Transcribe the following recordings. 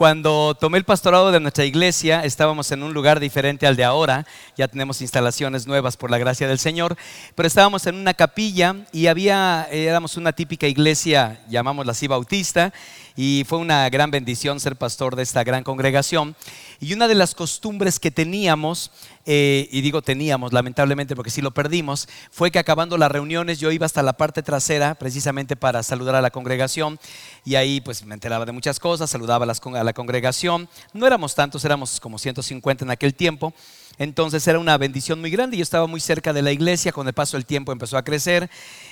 Cuando tomé el pastorado de nuestra iglesia, estábamos en un lugar diferente al de ahora. Ya tenemos instalaciones nuevas por la gracia del Señor. Pero estábamos en una capilla y había, éramos una típica iglesia, llamámosla así, bautista y fue una gran bendición ser pastor de esta gran congregación. Y una de las costumbres que teníamos, eh, y digo teníamos lamentablemente porque sí lo perdimos, fue que acabando las reuniones yo iba hasta la parte trasera precisamente para saludar a la congregación y ahí pues me enteraba de muchas cosas, saludaba a la congregación. No éramos tantos, éramos como 150 en aquel tiempo. Entonces era una bendición muy grande. Yo estaba muy cerca de la iglesia, con el paso del tiempo empezó a crecer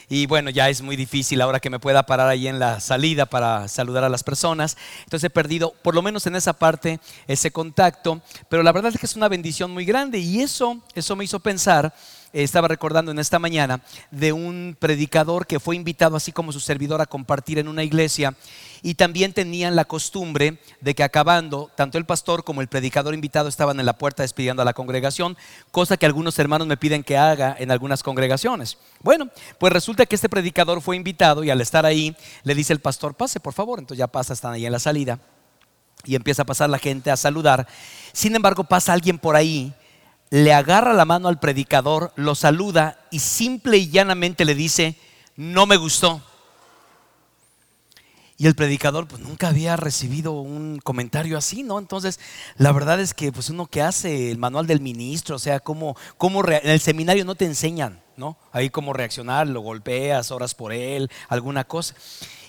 y bueno, ya es muy difícil ahora que me pueda parar ahí en la salida para saludar a las personas. Entonces he perdido, por lo menos en esa parte, ese contacto, pero la verdad es que es una bendición muy grande y eso, eso me hizo pensar estaba recordando en esta mañana de un predicador que fue invitado así como su servidor a compartir en una iglesia y también tenían la costumbre de que acabando, tanto el pastor como el predicador invitado estaban en la puerta despidiendo a la congregación, cosa que algunos hermanos me piden que haga en algunas congregaciones. Bueno, pues resulta que este predicador fue invitado y al estar ahí le dice el pastor, pase por favor, entonces ya pasa, están ahí en la salida y empieza a pasar la gente a saludar. Sin embargo, pasa alguien por ahí le agarra la mano al predicador, lo saluda y simple y llanamente le dice, no me gustó. Y el predicador pues nunca había recibido un comentario así, ¿no? Entonces, la verdad es que pues uno que hace el manual del ministro, o sea, cómo, cómo en el seminario no te enseñan, ¿no? Ahí cómo reaccionar, lo golpeas, oras por él, alguna cosa.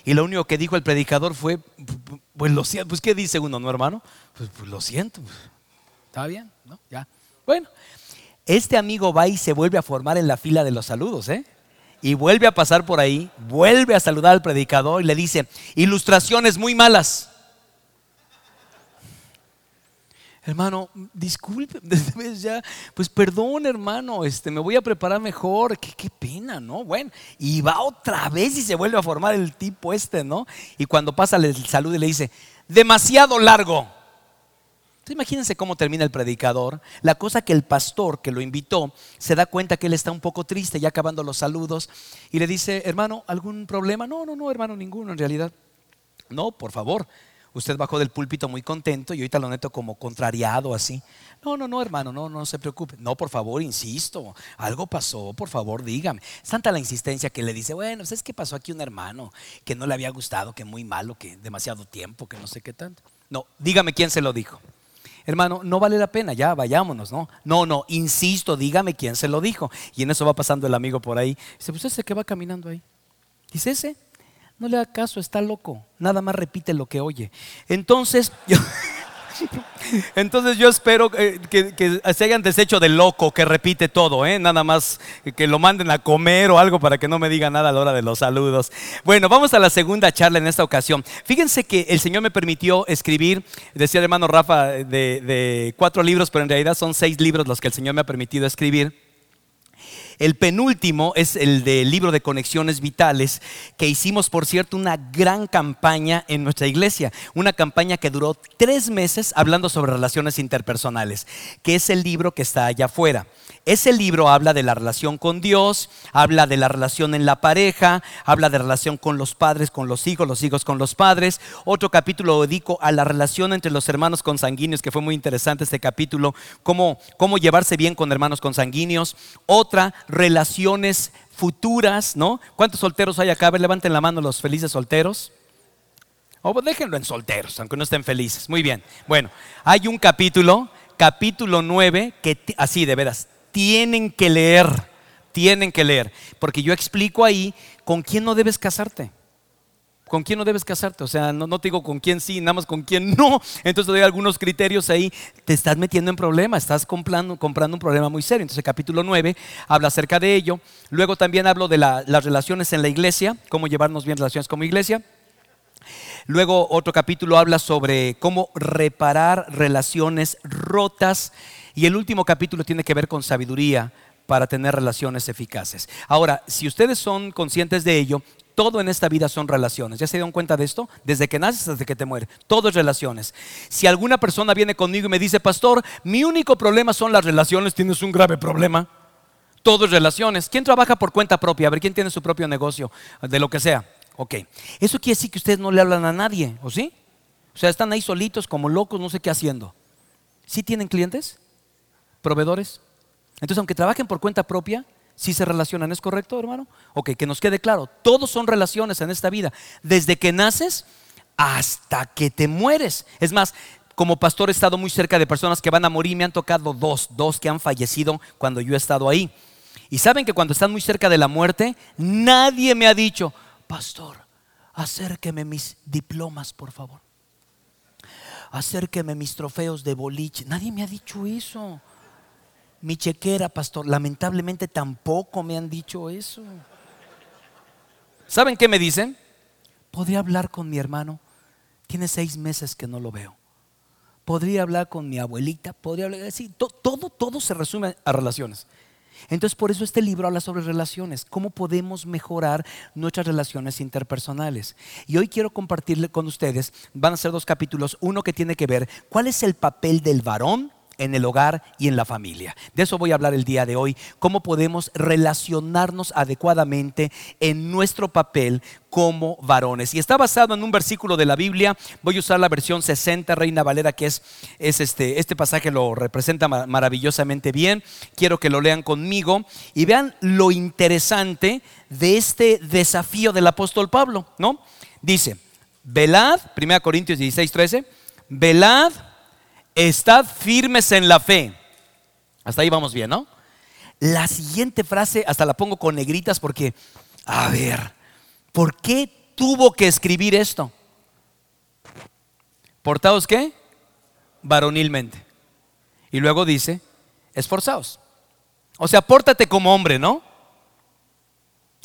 Y lo único que dijo el predicador fue, pues lo siento, pues ¿qué dice uno, no hermano? Pues, pues lo siento, está bien, ¿no? Ya. Bueno, este amigo va y se vuelve a formar en la fila de los saludos, ¿eh? Y vuelve a pasar por ahí, vuelve a saludar al predicador y le dice, ilustraciones muy malas. Hermano, disculpe, ya, pues perdón, hermano, este, me voy a preparar mejor. Qué, qué, pena, ¿no? Bueno, y va otra vez y se vuelve a formar el tipo este, ¿no? Y cuando pasa el saludo y le dice, demasiado largo imagínense cómo termina el predicador. La cosa que el pastor que lo invitó se da cuenta que él está un poco triste, ya acabando los saludos, y le dice, hermano, ¿algún problema? No, no, no, hermano, ninguno en realidad. No, por favor. Usted bajó del púlpito muy contento y ahorita lo neto como contrariado así. No, no, no, hermano, no, no se preocupe. No, por favor, insisto, algo pasó, por favor, dígame. Es tanta la insistencia que le dice, bueno, ¿sabes qué pasó aquí un hermano que no le había gustado, que muy malo, que demasiado tiempo, que no sé qué tanto? No, dígame quién se lo dijo hermano, no vale la pena, ya vayámonos, ¿no? No, no, insisto, dígame quién se lo dijo. Y en eso va pasando el amigo por ahí. Dice, pues ese que va caminando ahí. Dice, ese, no le da caso, está loco. Nada más repite lo que oye. Entonces, yo... Entonces yo espero que, se hayan deshecho del loco que repite todo, ¿eh? nada más que lo manden a comer o algo para que no me diga nada a la hora de los saludos. Bueno, vamos a la segunda charla en esta ocasión. Fíjense que el Señor me permitió escribir, decía el hermano Rafa, de, de cuatro libros, pero en realidad son seis libros los que el Señor me ha permitido escribir. El penúltimo es el del libro de conexiones vitales, que hicimos, por cierto, una gran campaña en nuestra iglesia, una campaña que duró tres meses hablando sobre relaciones interpersonales, que es el libro que está allá afuera. Ese libro habla de la relación con Dios, habla de la relación en la pareja, habla de relación con los padres, con los hijos, los hijos con los padres. Otro capítulo dedico a la relación entre los hermanos consanguíneos, que fue muy interesante este capítulo, cómo, cómo llevarse bien con hermanos consanguíneos. Otra, relaciones futuras, ¿no? ¿Cuántos solteros hay acá? A ver, levanten la mano los felices solteros. O déjenlo en solteros, aunque no estén felices. Muy bien. Bueno, hay un capítulo, capítulo 9, que así de veras, tienen que leer, tienen que leer, porque yo explico ahí con quién no debes casarte. ¿Con quién no debes casarte? O sea, no, te digo con quién sí, nada más con quién no. Entonces te doy algunos criterios ahí. Te estás metiendo en problemas, estás comprando, comprando un problema muy serio. Entonces capítulo 9 habla acerca de ello. Luego también hablo de las relaciones en la iglesia, cómo llevarnos bien relaciones como iglesia. Luego otro capítulo habla sobre cómo reparar relaciones rotas y el último capítulo tiene que ver con sabiduría para tener relaciones eficaces. Ahora, si ustedes son conscientes de ello, todo en esta vida son relaciones. ¿Ya se dieron cuenta de esto? Desde que naces hasta que te mueres. Todo es relaciones. Si alguna persona viene conmigo y me dice, pastor, mi único problema son las relaciones, tienes un grave problema. Todo es relaciones. ¿Quién trabaja por cuenta propia? A ver, ¿quién tiene su propio negocio? De lo que sea. Ok. Eso quiere decir que ustedes no le hablan a nadie, ¿o sí? O sea, están ahí solitos como locos, no sé qué haciendo. ¿Sí tienen clientes? ¿Proveedores? Entonces, aunque trabajen por cuenta propia, sí se relacionan. ¿Es correcto, hermano? Ok, que nos quede claro. Todos son relaciones en esta vida. Desde que naces hasta que te mueres. Es más, como pastor he estado muy cerca de personas que van a morir. Me han tocado dos, dos que han fallecido cuando yo he estado ahí. Y saben que cuando están muy cerca de la muerte, nadie me ha dicho, pastor, acérqueme mis diplomas, por favor. Acérqueme mis trofeos de boliche. Nadie me ha dicho eso. Mi chequera, pastor, lamentablemente tampoco me han dicho eso. ¿Saben qué me dicen? ¿Podría hablar con mi hermano? Tiene seis meses que no lo veo. Podría hablar con mi abuelita, podría hablar, sí, todo, todo se resume a relaciones. Entonces, por eso este libro habla sobre relaciones, cómo podemos mejorar nuestras relaciones interpersonales. Y hoy quiero compartirle con ustedes, van a ser dos capítulos, uno que tiene que ver cuál es el papel del varón en el hogar y en la familia. De eso voy a hablar el día de hoy, cómo podemos relacionarnos adecuadamente en nuestro papel como varones. Y está basado en un versículo de la Biblia, voy a usar la versión 60 Reina Valera, que es, es este, este pasaje lo representa maravillosamente bien. Quiero que lo lean conmigo y vean lo interesante de este desafío del apóstol Pablo, ¿no? Dice, velad, 1 Corintios 16, 13, velad estad firmes en la fe. Hasta ahí vamos bien, ¿no? La siguiente frase, hasta la pongo con negritas porque, a ver, ¿por qué tuvo que escribir esto? ¿Portados qué? Varonilmente. Y luego dice, esforzados. O sea, pórtate como hombre, ¿no?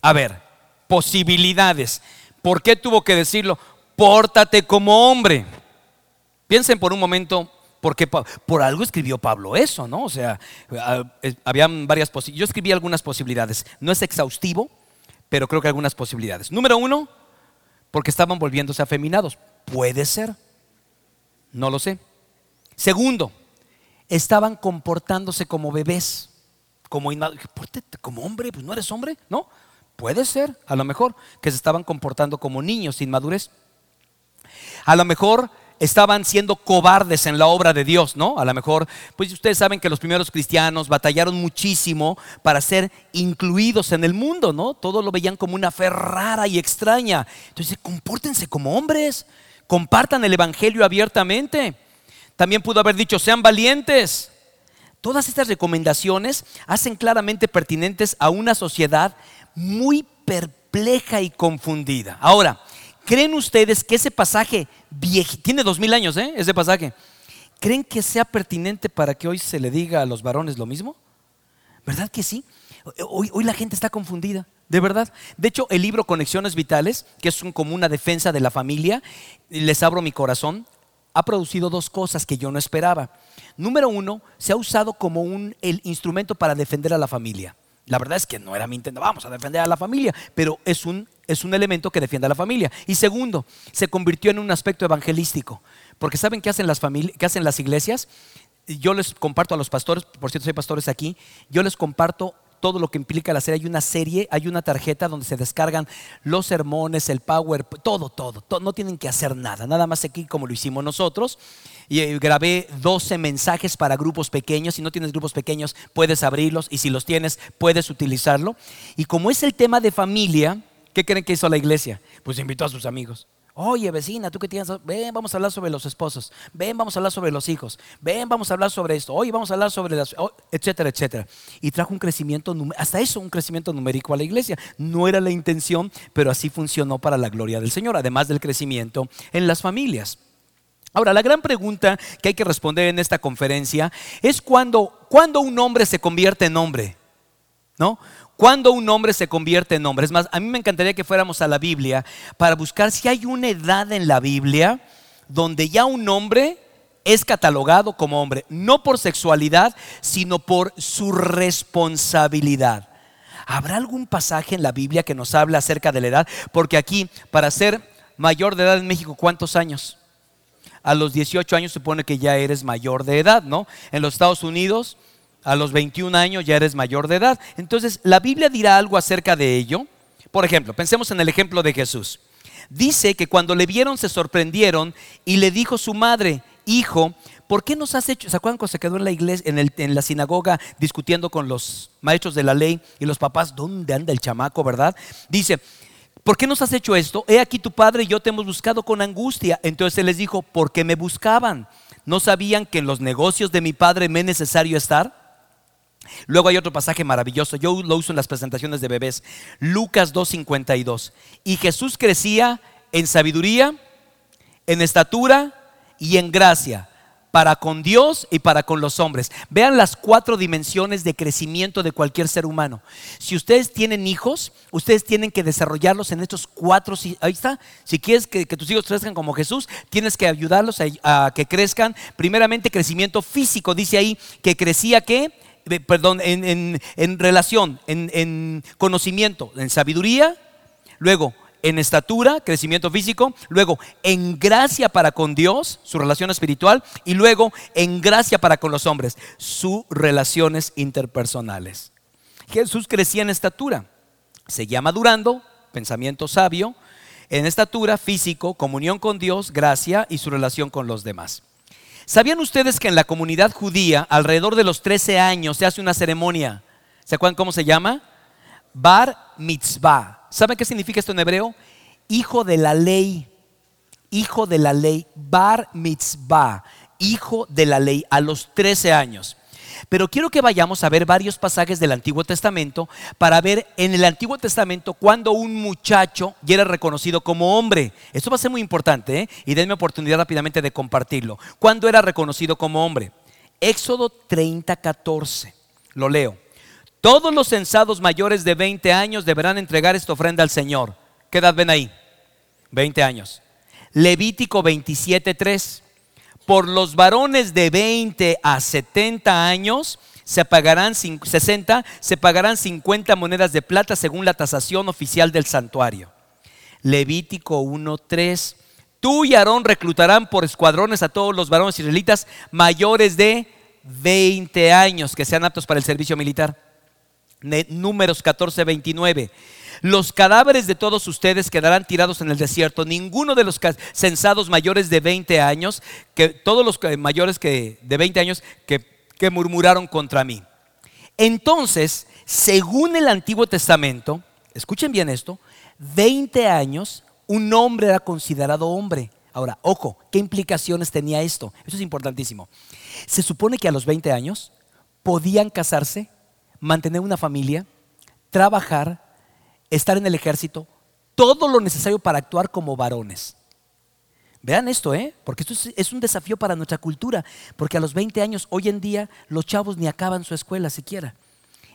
A ver, posibilidades. ¿Por qué tuvo que decirlo? Pórtate como hombre. Piensen por un momento porque por algo escribió Pablo eso, ¿no? O sea, habían varias posibilidades. Yo escribí algunas posibilidades. No es exhaustivo, pero creo que algunas posibilidades. Número uno, porque estaban volviéndose afeminados. Puede ser. No lo sé. Segundo, estaban comportándose como bebés, como como hombre, pues no eres hombre, ¿no? Puede ser, a lo mejor, que se estaban comportando como niños sin madurez. A lo mejor estaban siendo cobardes en la obra de Dios, ¿no? A lo mejor, pues ustedes saben que los primeros cristianos batallaron muchísimo para ser incluidos en el mundo, ¿no? Todos lo veían como una fe rara y extraña. Entonces, compórtense como hombres, compartan el Evangelio abiertamente. También pudo haber dicho, sean valientes. Todas estas recomendaciones hacen claramente pertinentes a una sociedad muy perpleja y confundida. Ahora, ¿Creen ustedes que ese pasaje tiene dos mil años, ¿eh? ese pasaje? ¿Creen que sea pertinente para que hoy se le diga a los varones lo mismo? ¿Verdad que sí? Hoy, hoy la gente está confundida, de verdad. De hecho, el libro Conexiones Vitales, que es como una defensa de la familia, les abro mi corazón, ha producido dos cosas que yo no esperaba. Número uno, se ha usado como un el instrumento para defender a la familia. La verdad es que no era mi intención, vamos a defender a la familia, pero es un, es un elemento que defiende a la familia. Y segundo, se convirtió en un aspecto evangelístico, porque ¿saben qué hacen las, qué hacen las iglesias? Yo les comparto a los pastores, por cierto, soy pastores aquí, yo les comparto todo lo que implica la serie. Hay una serie, hay una tarjeta donde se descargan los sermones, el power, todo, todo. No tienen que hacer nada, nada más aquí como lo hicimos nosotros. Y eh, grabé 12 mensajes para grupos pequeños. Si no tienes grupos pequeños, puedes abrirlos y si los tienes, puedes utilizarlo. Y como es el tema de familia, ¿qué creen que hizo la iglesia? Pues invitó a sus amigos. Oye, vecina, tú que tienes, ven, vamos a hablar sobre los esposos, ven, vamos a hablar sobre los hijos, ven, vamos a hablar sobre esto, oye, vamos a hablar sobre las, etcétera, etcétera. Y trajo un crecimiento, hasta eso, un crecimiento numérico a la iglesia. No era la intención, pero así funcionó para la gloria del Señor, además del crecimiento en las familias. Ahora, la gran pregunta que hay que responder en esta conferencia es cuando, cuando un hombre se convierte en hombre. ¿No? Cuando un hombre se convierte en hombre. Es más, a mí me encantaría que fuéramos a la Biblia para buscar si hay una edad en la Biblia donde ya un hombre es catalogado como hombre, no por sexualidad, sino por su responsabilidad. ¿Habrá algún pasaje en la Biblia que nos habla acerca de la edad? Porque aquí, para ser mayor de edad en México, ¿cuántos años? A los 18 años supone que ya eres mayor de edad, ¿no? En los Estados Unidos a los 21 años ya eres mayor de edad. Entonces, la Biblia dirá algo acerca de ello. Por ejemplo, pensemos en el ejemplo de Jesús. Dice que cuando le vieron se sorprendieron y le dijo su madre, hijo, ¿por qué nos has hecho? ¿Se acuerdan cuando se quedó en la iglesia, en, la sinagoga, discutiendo con los maestros de la ley y los papás? ¿Dónde anda el chamaco, verdad? Dice, ¿por qué nos has hecho esto? He aquí tu padre y yo te hemos buscado con angustia. Entonces él les dijo, ¿por qué me buscaban? ¿No sabían que en los negocios de mi padre me es necesario estar? Luego hay otro pasaje maravilloso, yo lo uso en las presentaciones de bebés, Lucas 2.52. Y Jesús crecía en sabiduría, en estatura y en gracia para con Dios y para con los hombres. Vean las cuatro dimensiones de crecimiento de cualquier ser humano. Si ustedes tienen hijos, ustedes tienen que desarrollarlos en estos cuatro. Ahí está. Si quieres que, tus hijos crezcan como Jesús, tienes que ayudarlos a, que crezcan. Primeramente, crecimiento físico. Dice ahí que crecía que, perdón, en, en relación, en conocimiento, en sabiduría. Luego, en estatura, crecimiento físico, luego en gracia para con Dios, su relación espiritual, y luego en gracia para con los hombres, sus relaciones interpersonales. Jesús crecía en estatura, seguía madurando, pensamiento sabio, en estatura, físico, comunión con Dios, gracia y su relación con los demás. ¿Sabían ustedes que en la comunidad judía, alrededor de los 13 años, se hace una ceremonia? ¿Se acuerdan cómo se llama? Bar mitzvah ¿Saben qué significa esto en hebreo? Hijo de la ley. Hijo de la ley. Bar mitzvah. Hijo de la ley a los 13 años. Pero quiero que vayamos a ver varios pasajes del Antiguo Testamento para ver en el Antiguo Testamento cuando un muchacho ya era reconocido como hombre. Esto va a ser muy importante ¿eh? y denme oportunidad rápidamente de compartirlo. ¿Cuándo era reconocido como hombre? Éxodo 30, 14. Lo leo. Todos los censados mayores de 20 años deberán entregar esta ofrenda al Señor. ¿Qué edad ven ahí? 20 años. Levítico 27.3. Por los varones de 20 a 70 años se pagarán 60, se pagarán 50 monedas de plata según la tasación oficial del santuario. Levítico 1.3. Tú y Aarón reclutarán por escuadrones a todos los varones israelitas mayores de 20 años que sean aptos para el servicio militar. Números 14, 29. Los cadáveres de todos ustedes quedarán tirados en el desierto. Ninguno de los censados mayores de 20 años, que todos los mayores que, de 20 años que, que murmuraron contra mí. Entonces, según el Antiguo Testamento, escuchen bien esto, 20 años un hombre era considerado hombre. Ahora, ojo, ¿qué implicaciones tenía esto? Eso es importantísimo. Se supone que a los 20 años podían casarse mantener una familia, trabajar, estar en el ejército, todo lo necesario para actuar como varones. Vean esto, ¿eh? Porque esto es, un desafío para nuestra cultura, porque a los 20 años, hoy en día, los chavos ni acaban su escuela siquiera.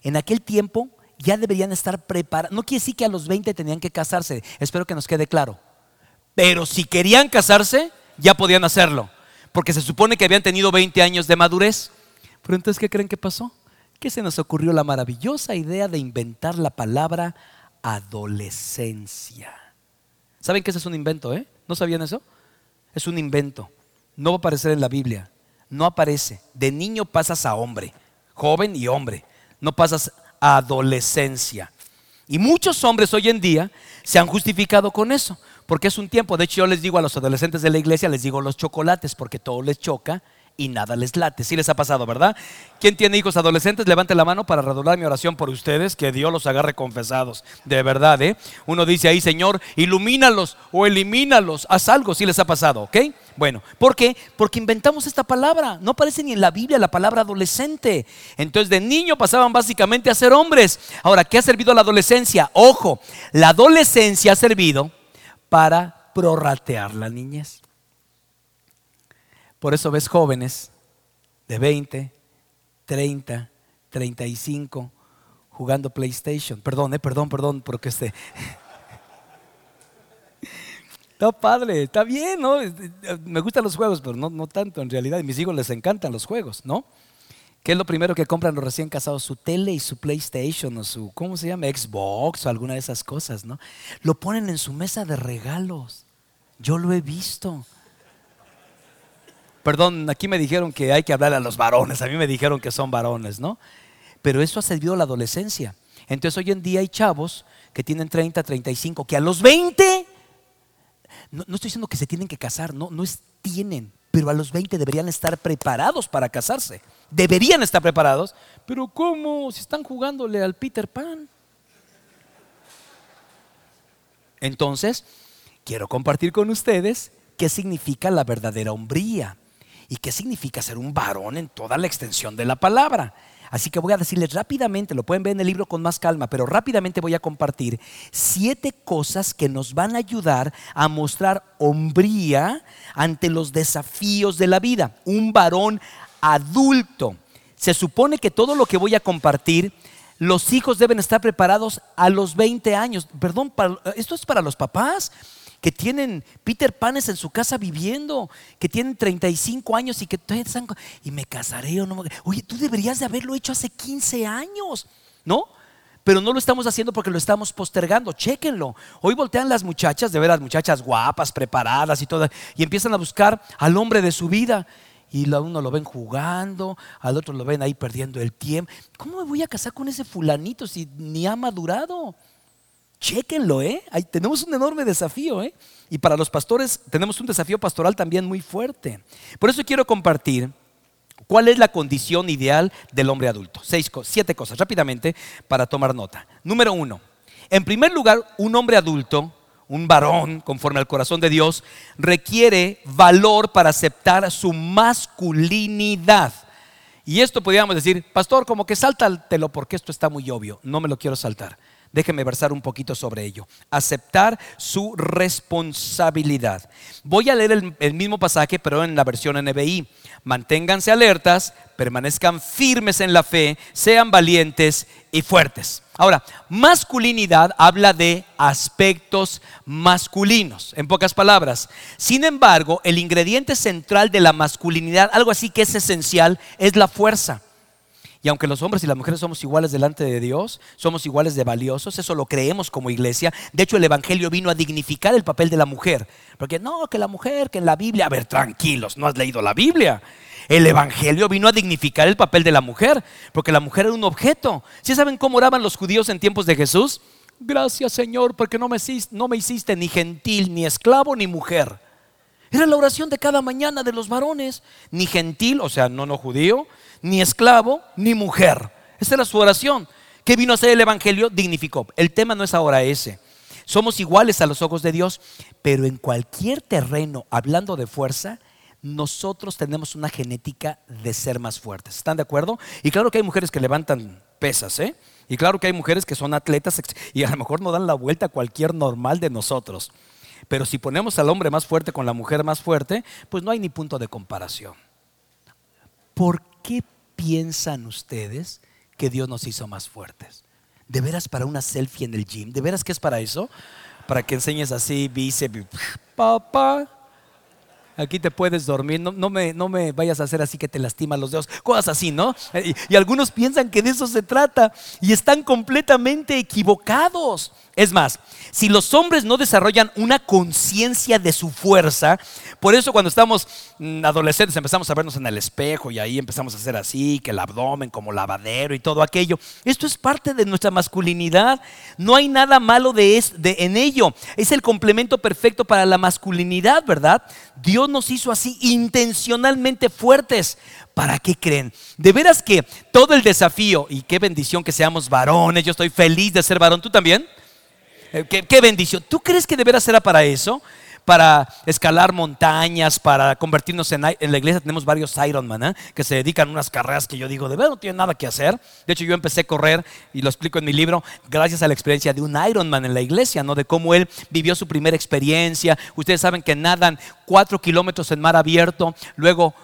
En aquel tiempo ya deberían estar preparados. No quiere decir que a los 20 tenían que casarse, espero que nos quede claro. Pero si querían casarse, ya podían hacerlo, porque se supone que habían tenido 20 años de madurez. Pero entonces, ¿qué creen que pasó? que se nos ocurrió la maravillosa idea de inventar la palabra adolescencia. ¿Saben que ese es un invento, eh? ¿No sabían eso? Es un invento. No va a aparecer en la Biblia. No aparece. De niño pasas a hombre, joven y hombre. No pasas a adolescencia. Y muchos hombres hoy en día se han justificado con eso, porque es un tiempo. De hecho, yo les digo a los adolescentes de la iglesia, les digo los chocolates, porque todo les choca y nada les late. Sí les ha pasado, ¿verdad? ¿Quién tiene hijos adolescentes? Levante la mano para redoblar mi oración por ustedes, que Dios los agarre confesados. De verdad, ¿eh? Uno dice ahí, Señor, ilumínalos o elimínalos. Haz algo, si les ha pasado, ¿ok? Bueno, ¿por qué? Porque inventamos esta palabra. No aparece ni en la Biblia la palabra adolescente. Entonces, de niño pasaban básicamente a ser hombres. Ahora, ¿qué ha servido la adolescencia? Ojo, la adolescencia ha servido para prorratear la niñez. Por eso ves jóvenes de 20, 30, 35 jugando PlayStation. Perdón, eh, perdón, perdón, porque este. Está padre, está bien, ¿no? Me gustan los juegos, pero no, no tanto en realidad. Y mis hijos les encantan los juegos, ¿no? ¿Qué es lo primero que compran los recién casados? Su tele y su PlayStation o su, ¿cómo se llama? Xbox o alguna de esas cosas, ¿no? Lo ponen en su mesa de regalos. Yo lo he visto. Perdón, aquí me dijeron que hay que hablar a los varones, a mí me dijeron que son varones, ¿no? Pero eso ha servido a la adolescencia. Entonces hoy en día hay chavos que tienen 30, 35, que a los 20 No, no estoy diciendo que se tienen que casar, no, no es tienen, pero a los 20 deberían estar preparados para casarse. Deberían estar preparados, pero ¿cómo? Si están jugándole al Peter Pan. Entonces, quiero compartir con ustedes qué significa la verdadera hombría y qué significa ser un varón en toda la extensión de la palabra. Así que voy a decirles rápidamente, lo pueden ver en el libro con más calma, pero rápidamente voy a compartir siete cosas que nos van a ayudar a mostrar hombría ante los desafíos de la vida. Un varón adulto. Se supone que todo lo que voy a compartir, los hijos deben estar preparados a los 20 años. Perdón, esto es para los papás que tienen Peter Panes en su casa viviendo, que tienen 35 años y que todavía están, y me casaré o no. Oye, tú deberías de haberlo hecho hace 15 años, ¿no? Pero no lo estamos haciendo porque lo estamos postergando. Chéquenlo. Hoy voltean las muchachas, de ver las muchachas guapas, preparadas y todas, y empiezan a buscar al hombre de su vida. Y a uno lo ven jugando, al otro lo ven ahí perdiendo el tiempo. ¿Cómo me voy a casar con ese fulanito si ni ha madurado? Chéquenlo, ¿eh? Ahí tenemos un enorme desafío, ¿eh? Y para los pastores tenemos un desafío pastoral también muy fuerte. Por eso quiero compartir cuál es la condición ideal del hombre adulto. Seis, siete cosas rápidamente para tomar nota. Número uno, en primer lugar, un hombre adulto, un varón conforme al corazón de Dios, requiere valor para aceptar su masculinidad. Y esto podríamos decir, pastor, como que sáltatelo porque esto está muy obvio. No me lo quiero saltar. Déjeme versar un poquito sobre ello. Aceptar su responsabilidad. Voy a leer el, mismo pasaje, pero en la versión NBI. Manténganse alertas, permanezcan firmes en la fe, sean valientes y fuertes. Ahora, masculinidad habla de aspectos masculinos, en pocas palabras. Sin embargo, el ingrediente central de la masculinidad, algo así que es esencial, es la fuerza. Y aunque los hombres y las mujeres somos iguales delante de Dios, somos iguales de valiosos, eso lo creemos como iglesia. De hecho, el Evangelio vino a dignificar el papel de la mujer. Porque no, que la mujer, que en la Biblia, a ver, tranquilos, no has leído la Biblia. El Evangelio vino a dignificar el papel de la mujer, porque la mujer era un objeto. ¿Sí saben cómo oraban los judíos en tiempos de Jesús? Gracias Señor, porque no me, no me hiciste ni gentil, ni esclavo, ni mujer. Era la oración de cada mañana de los varones. Ni gentil, o sea, no no judío, ni esclavo, ni mujer. Esa era su oración. ¿Qué vino a hacer el Evangelio? Dignificó. El tema no es ahora ese. Somos iguales a los ojos de Dios, pero en cualquier terreno, hablando de fuerza, nosotros tenemos una genética de ser más fuertes. ¿Están de acuerdo? Y claro que hay mujeres que levantan pesas, ¿eh? Y claro que hay mujeres que son atletas y a lo mejor no dan la vuelta a cualquier normal de nosotros. Pero si ponemos al hombre más fuerte con la mujer más fuerte, pues no hay ni punto de comparación. ¿Por qué piensan ustedes que Dios nos hizo más fuertes? ¿De veras para una selfie en el gym? ¿De veras que es para eso? Para que enseñes así, bíceps, papá, aquí te puedes dormir, no, me, no me vayas a hacer así que te lastiman los dedos, cosas así, ¿no? Y, y, algunos piensan que de eso se trata y están completamente equivocados. Es más, si los hombres no desarrollan una conciencia de su fuerza, por eso cuando estamos mm, adolescentes empezamos a vernos en el espejo y ahí empezamos a hacer así, que el abdomen como lavadero y todo aquello. Esto es parte de nuestra masculinidad. No hay nada malo de, de en ello. Es el complemento perfecto para la masculinidad, ¿verdad? Dios nos hizo así intencionalmente fuertes. ¿Para qué creen? De veras que todo el desafío, y qué bendición que seamos varones, yo estoy feliz de ser varón, ¿tú también? Eh, qué, bendición. ¿Tú crees que deberá ser para eso? Para escalar montañas, para convertirnos en, la iglesia. Tenemos varios Ironman ¿eh? que se dedican a unas carreras que yo digo, de verdad no tienen nada que hacer. De hecho, yo empecé a correr y lo explico en mi libro gracias a la experiencia de un Ironman en la iglesia, ¿no? De cómo él vivió su primera experiencia. Ustedes saben que nadan cuatro kilómetros en mar abierto, luego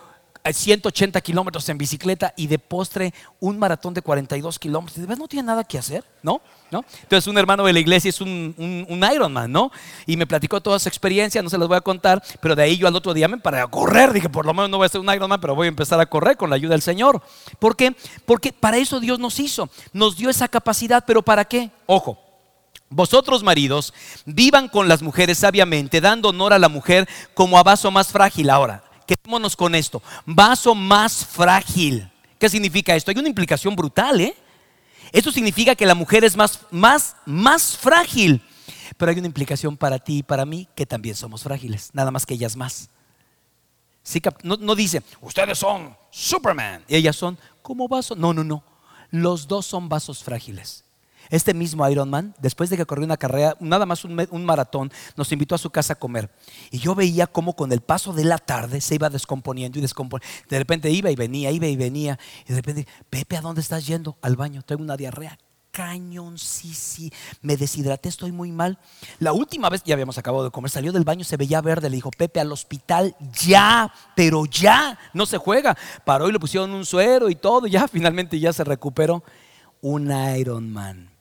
180 kilómetros en bicicleta y de postre un maratón de 42 kilómetros. ¿De no tiene nada que hacer? ¿No? ¿No? Entonces un hermano de la iglesia es un, un, Ironman, ¿no? Y me platicó toda su experiencia, no se las voy a contar, pero de ahí yo al otro día me paré a correr. Dije, por lo menos no voy a ser un Ironman, pero voy a empezar a correr con la ayuda del Señor. ¿Por qué? Porque para eso Dios nos hizo, nos dio esa capacidad, pero ¿para qué? Ojo, vosotros maridos, vivan con las mujeres sabiamente, dando honor a la mujer como a vaso más frágil. Ahora, quedémonos con esto. Vaso más frágil. ¿Qué significa esto? Hay una implicación brutal, ¿eh? Esto significa que la mujer es más, más, más frágil. Pero hay una implicación para ti y para mí que también somos frágiles, nada más que ellas más. no, no dice, ustedes son Superman y ellas son como vasos. No, no, no. Los dos son vasos frágiles. Este mismo Iron Man, después de que corrió una carrera, nada más un, maratón, nos invitó a su casa a comer. Y yo veía cómo con el paso de la tarde se iba descomponiendo y descomponiendo. De repente iba y venía, iba y venía. Y de repente, Pepe, ¿a dónde estás yendo? Al baño, tengo una diarrea. Cañón, sí, me deshidraté, estoy muy mal. La última vez, ya habíamos acabado de comer, salió del baño, se veía verde, le dijo, Pepe, al hospital, ya, pero ya, no se juega. Paró y le pusieron un suero y todo, ya finalmente ya se recuperó. Un Iron Man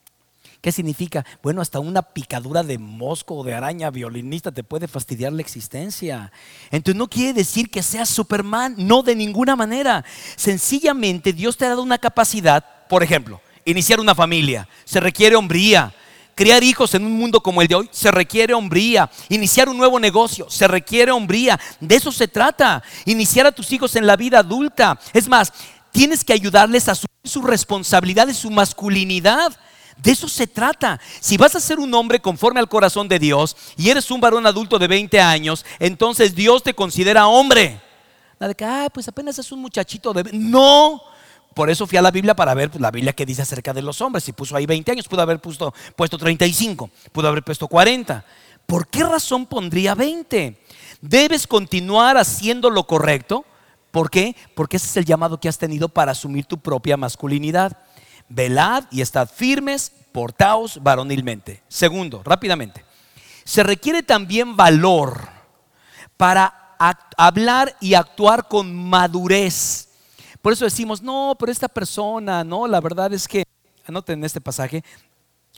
¿Qué significa? Bueno, hasta una picadura de mosco o de araña violinista te puede fastidiar la existencia. Entonces no quiere decir que seas Superman, no de ninguna manera. Sencillamente Dios te ha dado una capacidad, por ejemplo, iniciar una familia, se requiere hombría. Criar hijos en un mundo como el de hoy se requiere hombría. Iniciar un nuevo negocio se requiere hombría. De eso se trata. Iniciar a tus hijos en la vida adulta. Es más, tienes que ayudarles a asumir su responsabilidad su masculinidad. De eso se trata. Si vas a ser un hombre conforme al corazón de Dios y eres un varón adulto de 20 años, entonces Dios te considera hombre. Nada de que, ah, pues apenas es un muchachito de... No. Por eso fui a la Biblia para ver pues, la Biblia que dice acerca de los hombres. Si puso ahí 20 años, pudo haber puesto, puesto 35, pudo haber puesto 40. ¿Por qué razón pondría 20? Debes continuar haciendo lo correcto. ¿Por qué? Porque ese es el llamado que has tenido para asumir tu propia masculinidad velad y estad firmes, portaos varonilmente. Segundo, rápidamente, se requiere también valor para hablar y actuar con madurez. Por eso decimos, no, pero esta persona, no, la verdad es que, anoten este pasaje,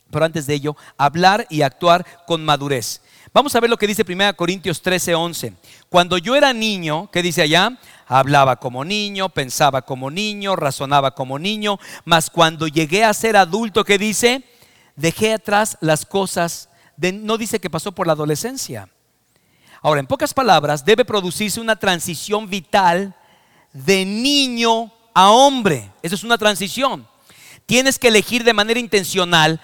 pero antes de ello, hablar y actuar con madurez. Vamos a ver lo que dice 1 Corintios 13, 11. Cuando yo era niño, ¿qué dice allá? Hablaba como niño, pensaba como niño, razonaba como niño, mas cuando llegué a ser adulto, ¿qué dice? Dejé atrás las cosas, de, no dice que pasó por la adolescencia. Ahora, en pocas palabras, debe producirse una transición vital de niño a hombre. Esa es una transición. Tienes que elegir de manera intencional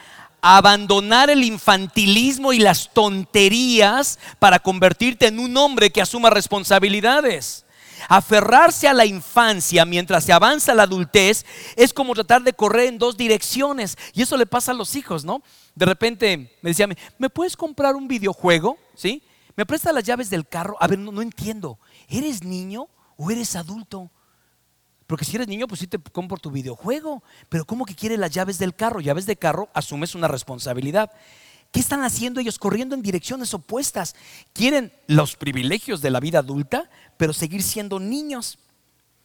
abandonar el infantilismo y las tonterías para convertirte en un hombre que asuma responsabilidades. Aferrarse a la infancia mientras se avanza la adultez es como tratar de correr en dos direcciones. Y eso le pasa a los hijos, ¿no? De repente me decía, ¿me puedes comprar un videojuego? ¿Sí? ¿Me prestas las llaves del carro? A ver, no entiendo. ¿Eres niño o eres adulto? Porque si eres niño, pues sí te compro tu videojuego. Pero ¿cómo que quiere las llaves del carro? Llaves de carro, asumes una responsabilidad. ¿Qué están haciendo ellos? Corriendo en direcciones opuestas. Quieren los privilegios de la vida adulta, pero seguir siendo niños.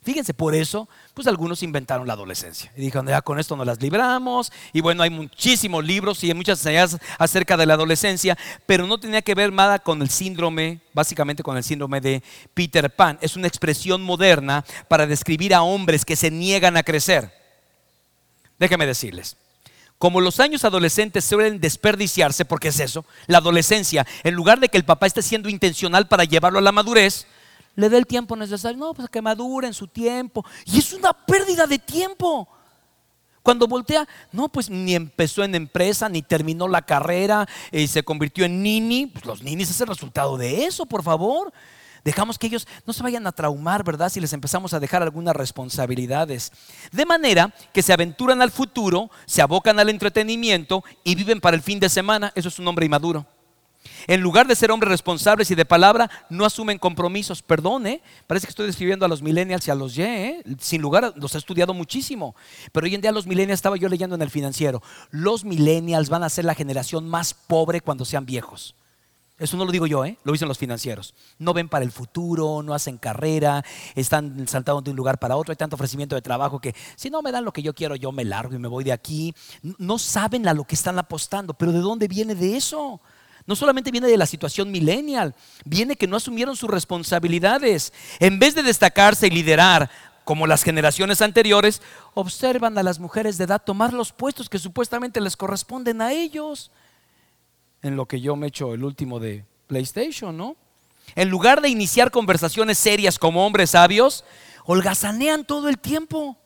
Fíjense, por eso, pues algunos inventaron la adolescencia. Y dijeron, ya con esto nos las libramos. Y bueno, hay muchísimos libros y muchas enseñanzas acerca de la adolescencia, pero no tenía que ver nada con el síndrome, básicamente con el síndrome de Peter Pan. Es una expresión moderna para describir a hombres que se niegan a crecer. Déjenme decirles. Como los años adolescentes suelen desperdiciarse, porque es eso, la adolescencia, en lugar de que el papá esté siendo intencional para llevarlo a la madurez, le dé el tiempo necesario. No, pues que madure en su tiempo. Y es una pérdida de tiempo. Cuando voltea, no, pues ni empezó en empresa, ni terminó la carrera y se convirtió en nini. Pues los ninis es el resultado de eso, por favor. Dejamos que ellos no se vayan a traumar, ¿verdad? Si les empezamos a dejar algunas responsabilidades. De manera que se aventuran al futuro, se abocan al entretenimiento y viven para el fin de semana. Eso es un hombre inmaduro. En lugar de ser hombres responsables y de palabra, no asumen compromisos. Perdone, parece que estoy describiendo a los millennials y a los Y. ¿eh? Sin lugar, los he estudiado muchísimo. Pero hoy en día los millennials, estaba yo leyendo en el financiero, los millennials van a ser la generación más pobre cuando sean viejos. Eso no lo digo yo, ¿eh? lo dicen los financieros. No ven para el futuro, no hacen carrera, están saltando de un lugar para otro. Hay tanto ofrecimiento de trabajo que si no me dan lo que yo quiero, yo me largo y me voy de aquí. No saben a lo que están apostando, pero ¿de dónde viene de eso? No solamente viene de la situación millennial, viene que no asumieron sus responsabilidades. En vez de destacarse y liderar como las generaciones anteriores, observan a las mujeres de edad tomar los puestos que supuestamente les corresponden a ellos. En lo que yo me echo el último de PlayStation, ¿no? En lugar de iniciar conversaciones serias como hombres sabios, holgazanean todo el tiempo.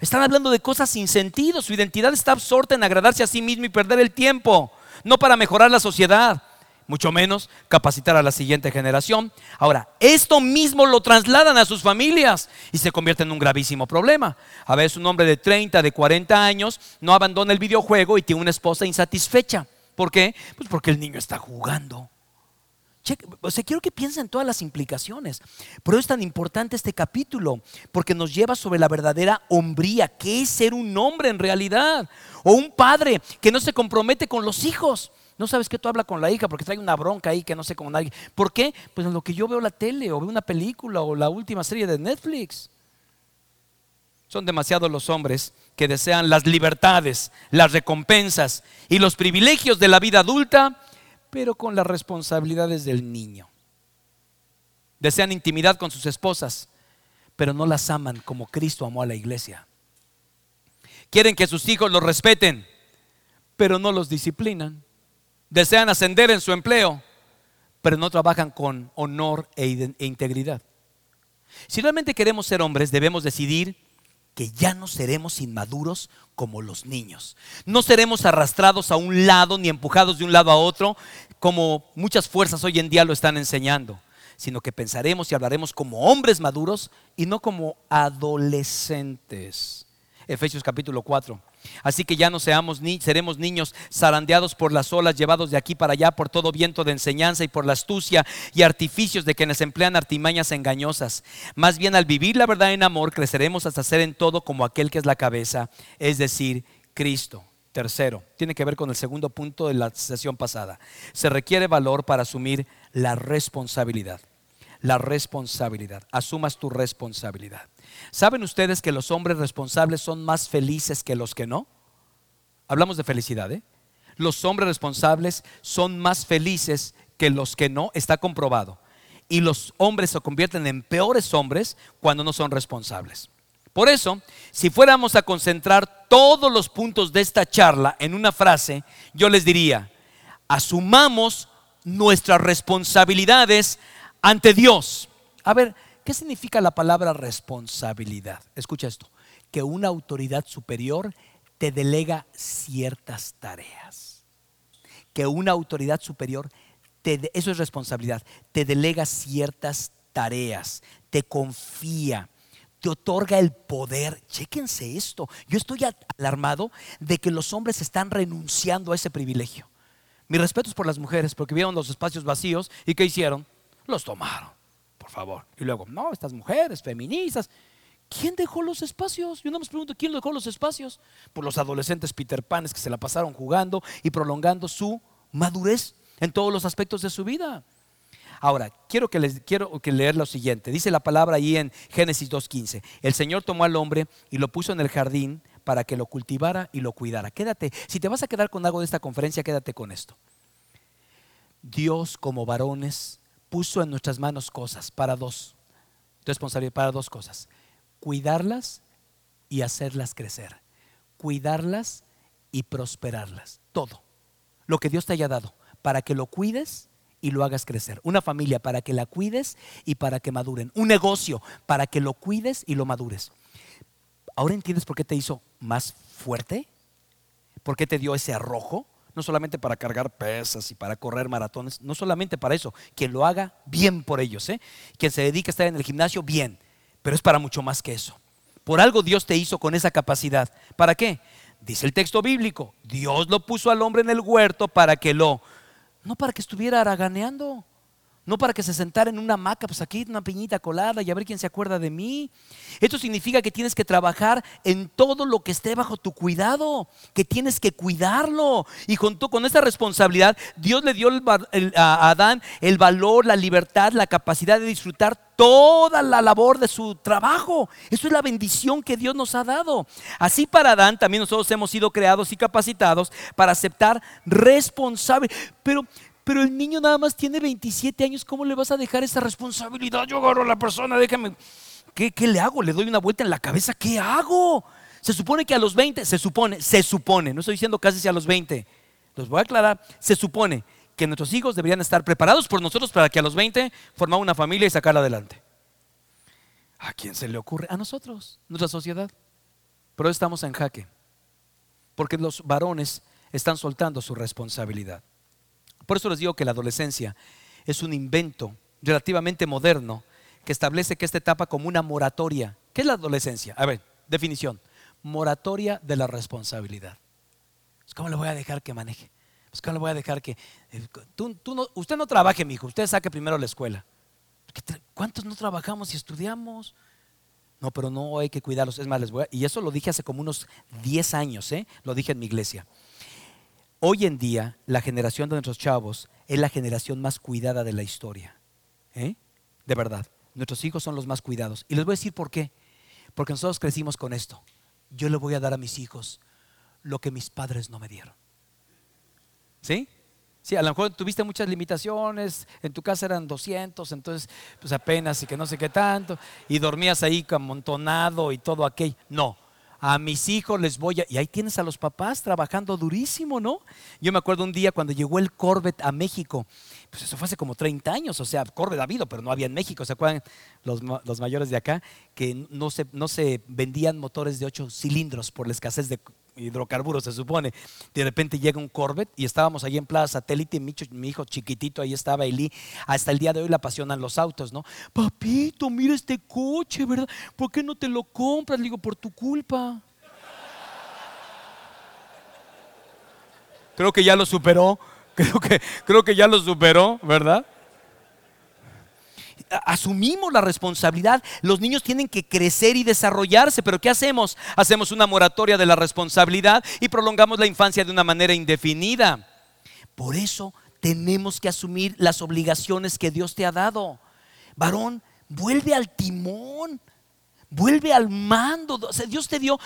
Están hablando de cosas sin sentido. Su identidad está absorta en agradarse a sí mismo y perder el tiempo. No para mejorar la sociedad, mucho menos capacitar a la siguiente generación. Ahora, esto mismo lo trasladan a sus familias y se convierte en un gravísimo problema. A veces un hombre de 30, de 40 años no abandona el videojuego y tiene una esposa insatisfecha. ¿Por qué? Pues porque el niño está jugando. O sea, quiero que piensen todas las implicaciones. Por eso es tan importante este capítulo, porque nos lleva sobre la verdadera hombría, que es ser un hombre en realidad, o un padre que no se compromete con los hijos. No sabes que tú hablas con la hija porque trae una bronca ahí que no sé con nadie. ¿Por qué? Pues en lo que yo veo la tele o veo una película o la última serie de Netflix. Son demasiados los hombres que desean las libertades, las recompensas y los privilegios de la vida adulta, pero con las responsabilidades del niño. Desean intimidad con sus esposas, pero no las aman como Cristo amó a la iglesia. Quieren que sus hijos los respeten, pero no los disciplinan desean ascender en su empleo, pero no trabajan con honor e, e integridad. Si realmente queremos ser hombres, debemos decidir que ya no seremos inmaduros como los niños. No seremos arrastrados a un lado ni empujados de un lado a otro como muchas fuerzas hoy en día lo están enseñando, sino que pensaremos y hablaremos como hombres maduros y no como adolescentes. Efesios capítulo 4. Así que ya no seamos ni, seremos niños zarandeados por las olas, llevados de aquí para allá por todo viento de enseñanza y por la astucia y artificios de quienes emplean artimañas engañosas. Más bien al vivir la verdad en amor, creceremos hasta ser en todo como aquel que es la cabeza, es decir, Cristo. Tercero, tiene que ver con el segundo punto de la sesión pasada. Se requiere valor para asumir la responsabilidad. La responsabilidad. Asumas tu responsabilidad. ¿Saben ustedes que los hombres responsables son más felices que los que no? Hablamos de felicidad, ¿eh? Los hombres responsables son más felices que los que no, está comprobado. Y los hombres se convierten en peores hombres cuando no son responsables. Por eso, si fuéramos a concentrar todos los puntos de esta charla en una frase, yo les diría, asumamos nuestras responsabilidades ante Dios. A ver, ¿Qué significa la palabra responsabilidad? Escucha esto, que una autoridad superior te delega ciertas tareas. Que una autoridad superior, te, eso es responsabilidad, te delega ciertas tareas, te confía, te otorga el poder. Chéquense esto. Yo estoy alarmado de que los hombres están renunciando a ese privilegio. Mis respetos por las mujeres, porque vieron los espacios vacíos y ¿qué hicieron? Los tomaron favor. Y luego, no, estas mujeres feministas. ¿Quién dejó los espacios? Yo no me pregunto, ¿quién dejó los espacios? Por los adolescentes Peter Panes que se la pasaron jugando y prolongando su madurez en todos los aspectos de su vida. Ahora, quiero que les quiero que leer lo siguiente. Dice la palabra ahí en Génesis 2:15. El Señor tomó al hombre y lo puso en el jardín para que lo cultivara y lo cuidara. Quédate, si te vas a quedar con algo de esta conferencia, quédate con esto. Dios como varones puso en nuestras manos cosas para dos, responsabilidad para dos cosas, cuidarlas y hacerlas crecer, cuidarlas y prosperarlas, todo, lo que Dios te haya dado, para que lo cuides y lo hagas crecer, una familia para que la cuides y para que maduren, un negocio para que lo cuides y lo madures. ¿Ahora entiendes por qué te hizo más fuerte? ¿Por qué te dio ese arrojo? No solamente para cargar pesas y para correr maratones, no solamente para eso, quien lo haga bien por ellos, ¿eh? quien se dedique a estar en el gimnasio bien, pero es para mucho más que eso. Por algo Dios te hizo con esa capacidad. ¿Para qué? Dice el texto bíblico, Dios lo puso al hombre en el huerto para que lo, no para que estuviera haraganeando, no para que se sentara en una hamaca, pues aquí una piñita colada y a ver quién se acuerda de mí. Esto significa que tienes que trabajar en todo lo que esté bajo tu cuidado, que tienes que cuidarlo. Y junto con esa responsabilidad, Dios le dio a Adán el valor, la libertad, la capacidad de disfrutar toda la labor de su trabajo. Eso es la bendición que Dios nos ha dado. Así para Adán también nosotros hemos sido creados y capacitados para aceptar responsable. Pero pero el niño nada más tiene 27 años, ¿cómo le vas a dejar esa responsabilidad? Yo agarro a la persona, déjame. ¿Qué, ¿Qué, le hago? ¿Le doy una vuelta en la cabeza? ¿Qué hago? Se supone que a los 20, se supone, se supone, no estoy diciendo casi si a los 20, los voy a aclarar, se supone que nuestros hijos deberían estar preparados por nosotros para que a los 20 formar una familia y sacarla adelante. ¿A quién se le ocurre? A nosotros, nuestra sociedad. Pero estamos en jaque. Porque los varones están soltando su responsabilidad. Por eso les digo que la adolescencia es un invento relativamente moderno que establece que esta etapa como una moratoria. ¿Qué es la adolescencia? A ver, definición. Moratoria de la responsabilidad. Pues, ¿Cómo le voy a dejar que maneje? Pues, ¿Cómo le voy a dejar que... Eh, usted no trabaje, mi hijo, usted saque primero la escuela. ¿Cuántos no trabajamos y estudiamos? No, pero no hay que cuidarlos. Es más, les voy y eso lo dije hace como unos 10 años, ¿eh? lo dije en mi iglesia. Hoy en día, la generación de nuestros chavos es la generación más cuidada de la historia. ¿eh? De verdad, nuestros hijos son los más cuidados. Y les voy a decir por qué. Porque nosotros crecimos con esto. Yo le voy a dar a mis hijos lo que mis padres no me dieron. ¿Sí? Sí, a lo mejor tuviste muchas limitaciones, en tu casa eran 200, entonces pues apenas y que no sé qué tanto, y dormías ahí amontonado y todo aquello. No, a mis hijos les voy a... Y ahí tienes a los papás trabajando durísimo, ¿no? Yo me acuerdo un día cuando llegó el Corvette a México, pues eso fue hace como 30 años, o sea, ha habido, pero no había en México, ¿se acuerdan los, los mayores de acá? Que no se, no se vendían motores de 8 cilindros por la escasez de hidrocarburos, se supone. De repente llega un Corvette y estábamos ahí en Plaza Satélite, mi, mi hijo chiquitito, ahí estaba Eli. Hasta el día de hoy le apasionan los autos, ¿no? Papito, mira este coche, ¿verdad? ¿Por qué no te lo compras? Le digo, por tu culpa. Creo que ya lo superó. Creo que, creo que ya lo superó, ¿verdad? asumimos la responsabilidad. Los niños tienen que crecer y desarrollarse, pero ¿qué hacemos? Hacemos una moratoria de la responsabilidad y prolongamos la infancia de una manera indefinida. Por eso tenemos que asumir las obligaciones que Dios te ha dado. Varón, vuelve al timón. Vuelve al mando. Dios te dio.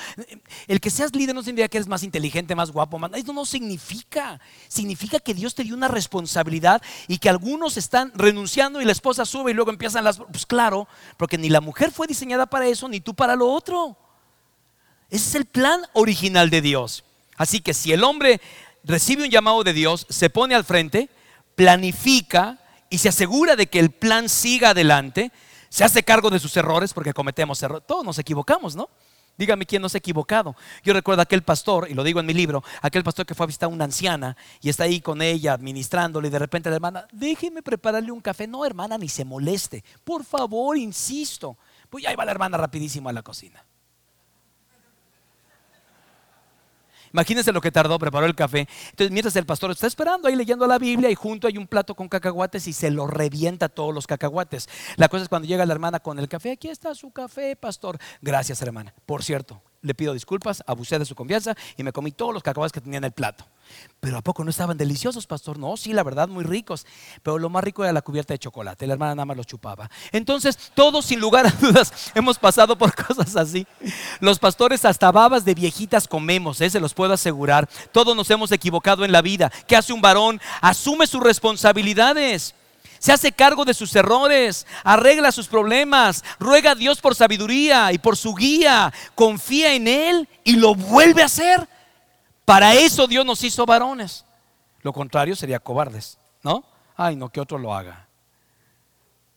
El que seas líder no significa que eres más inteligente, más guapo. Más, eso no significa. Significa que Dios te dio una responsabilidad y que algunos están renunciando y la esposa sube y luego empiezan las. Pues claro, porque ni la mujer fue diseñada para eso, ni tú para lo otro. Ese es el plan original de Dios. Así que si el hombre recibe un llamado de Dios, se pone al frente, planifica y se asegura de que el plan siga adelante se hace cargo de sus errores porque cometemos errores. Todos nos equivocamos, ¿no? Dígame quién no se ha equivocado. Yo recuerdo aquel pastor, y lo digo en mi libro, aquel pastor que fue a visitar a una anciana y está ahí con ella administrándole y de repente la hermana, déjeme prepararle un café. No, hermana, ni se moleste. Por favor, insisto. Pues ahí va la hermana rapidísimo a la cocina. Imagínense lo que tardó, preparó el café. Entonces, mientras el pastor está esperando ahí leyendo la Biblia y junto hay un plato con cacahuates y se lo revienta todos los cacahuates. La cosa es cuando llega la hermana con el café, aquí está su café, pastor. Gracias, hermana. Por cierto, le pido disculpas, abusé de su confianza y me comí todos los cacahuates que tenía en el plato. Pero ¿a poco no estaban deliciosos, pastor? No, sí, la verdad, muy ricos. Pero lo más rico era la cubierta de chocolate. La hermana nada más los chupaba. Entonces, todos, sin lugar a dudas, hemos pasado por cosas así. Los pastores hasta babas de viejitas comemos, ¿eh? se los puedo asegurar. Todos nos hemos equivocado en la vida. ¿Qué hace un varón? Asume sus responsabilidades se hace cargo de sus errores, arregla sus problemas, ruega a Dios por sabiduría y por su guía, confía en Él y lo vuelve a hacer. Para eso Dios nos hizo varones. Lo contrario sería cobardes, ¿no? Ay, no, que otro lo haga.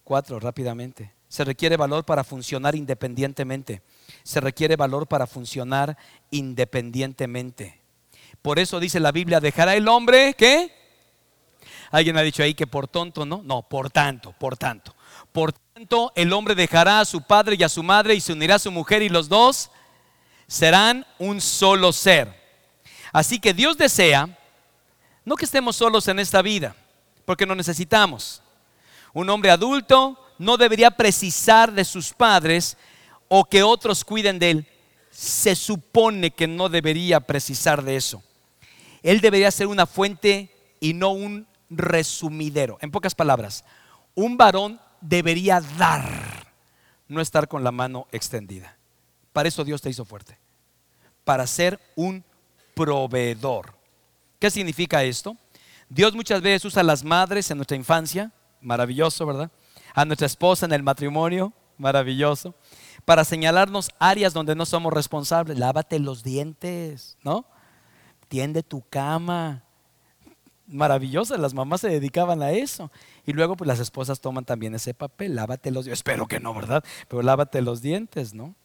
Cuatro, rápidamente. Se requiere valor para funcionar independientemente. Se requiere valor para funcionar independientemente. Por eso dice la Biblia, dejará el hombre, ¿qué? Alguien ha dicho ahí que por tonto, ¿no? No, por tanto, por tanto. Por tanto, el hombre dejará a su padre y a su madre y se unirá a su mujer y los dos serán un solo ser. Así que Dios desea, no que estemos solos en esta vida, porque no necesitamos. Un hombre adulto no debería precisar de sus padres o que otros cuiden de él. Se supone que no debería precisar de eso. Él debería ser una fuente y no un resumidero. En pocas palabras, un varón debería dar, no estar con la mano extendida. Para eso Dios te hizo fuerte. Para ser un proveedor. ¿Qué significa esto? Dios muchas veces usa a las madres en nuestra infancia, maravilloso, ¿verdad? A nuestra esposa en el matrimonio, maravilloso, para señalarnos áreas donde no somos responsables. Lávate los dientes, ¿no? Tiende tu cama, maravillosas, las mamás se dedicaban a eso. Y luego pues las esposas toman también ese papel, lávate los dientes, espero que no, ¿verdad? Pero lávate los dientes, ¿no?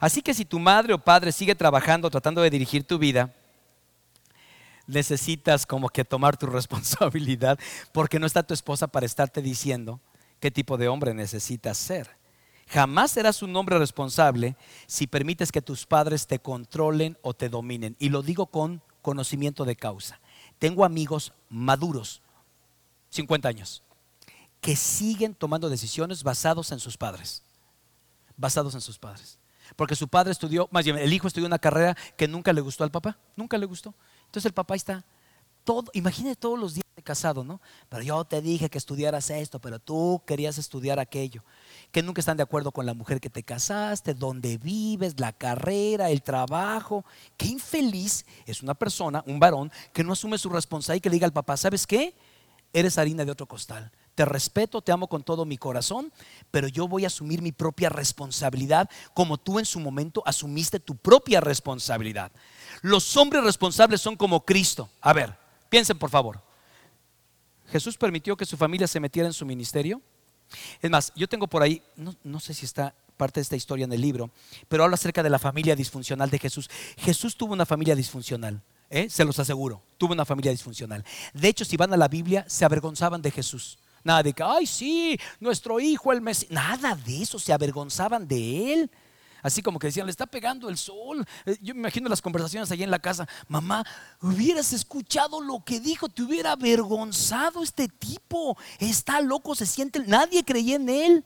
Así que si tu madre o padre sigue trabajando, tratando de dirigir tu vida, necesitas como que tomar tu responsabilidad porque no está tu esposa para estarte diciendo qué tipo de hombre necesitas ser. Jamás serás un hombre responsable si permites que tus padres te controlen o te dominen. Y lo digo con conocimiento de causa. Tengo amigos maduros, 50 años, que siguen tomando decisiones basados en sus padres. Basados en sus padres. Porque su padre estudió, más bien, el hijo estudió una carrera que nunca le gustó al papá, nunca le gustó. Entonces el papá está todo, imagínate todos los días casado, ¿no? Pero yo te dije que estudiaras esto, pero tú querías estudiar aquello. Que nunca están de acuerdo con la mujer que te casaste, dónde vives, la carrera, el trabajo. Qué infeliz es una persona, un varón, que no asume su responsabilidad y que le diga al papá, ¿sabes qué? Eres harina de otro costal. Te respeto, te amo con todo mi corazón, pero yo voy a asumir mi propia responsabilidad como tú en su momento asumiste tu propia responsabilidad. Los hombres responsables son como Cristo. A ver, piensen por favor. Jesús permitió que su familia se metiera en su ministerio. Es más, yo tengo por ahí, no, sé si está parte de esta historia en el libro, pero habla acerca de la familia disfuncional de Jesús. Jesús tuvo una familia disfuncional, ¿eh? se los aseguro, tuvo una familia disfuncional. De hecho, si van a la Biblia, se avergonzaban de Jesús. Nada de que, ay, sí, nuestro hijo, el Mesías. Nada de eso, se avergonzaban de él. Así como que decían, le está pegando el sol. Eh, yo me imagino las conversaciones allí en la casa. Mamá, hubieras escuchado lo que dijo, te hubiera avergonzado este tipo. Está loco, se siente. Nadie creía en él.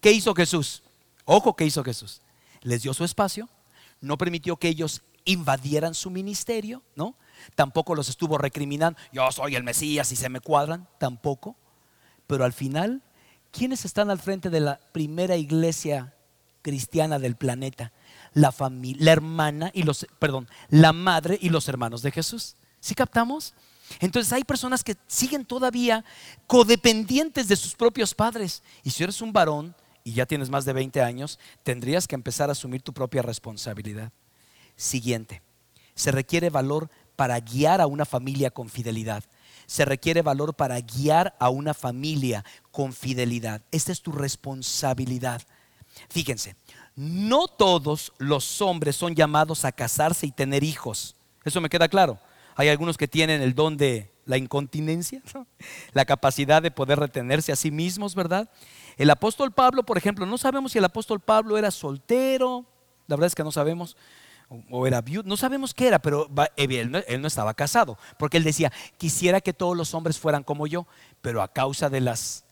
¿Qué hizo Jesús? Ojo, ¿qué hizo Jesús? Les dio su espacio, no permitió que ellos invadieran su ministerio, ¿no? Tampoco los estuvo recriminando. Yo soy el Mesías y se me cuadran, tampoco. Pero al final, ¿quiénes están al frente de la primera iglesia cristiana del planeta, la familia, la hermana y los, perdón, la madre y los hermanos de Jesús. ¿Sí captamos? Entonces hay personas que siguen todavía codependientes de sus propios padres. Y si eres un varón y ya tienes más de 20 años, tendrías que empezar a asumir tu propia responsabilidad. Siguiente, se requiere valor para guiar a una familia con fidelidad. Se requiere valor para guiar a una familia con fidelidad. Esta es tu responsabilidad. Fíjense, no todos los hombres son llamados a casarse y tener hijos. Eso me queda claro. Hay algunos que tienen el don de la incontinencia, la capacidad de poder retenerse a sí mismos, ¿verdad? El apóstol Pablo, por ejemplo, no sabemos si el apóstol Pablo era soltero, la verdad es que no sabemos, o era viudo, no sabemos qué era, pero él no estaba casado, porque él decía, quisiera que todos los hombres fueran como yo, pero a causa de las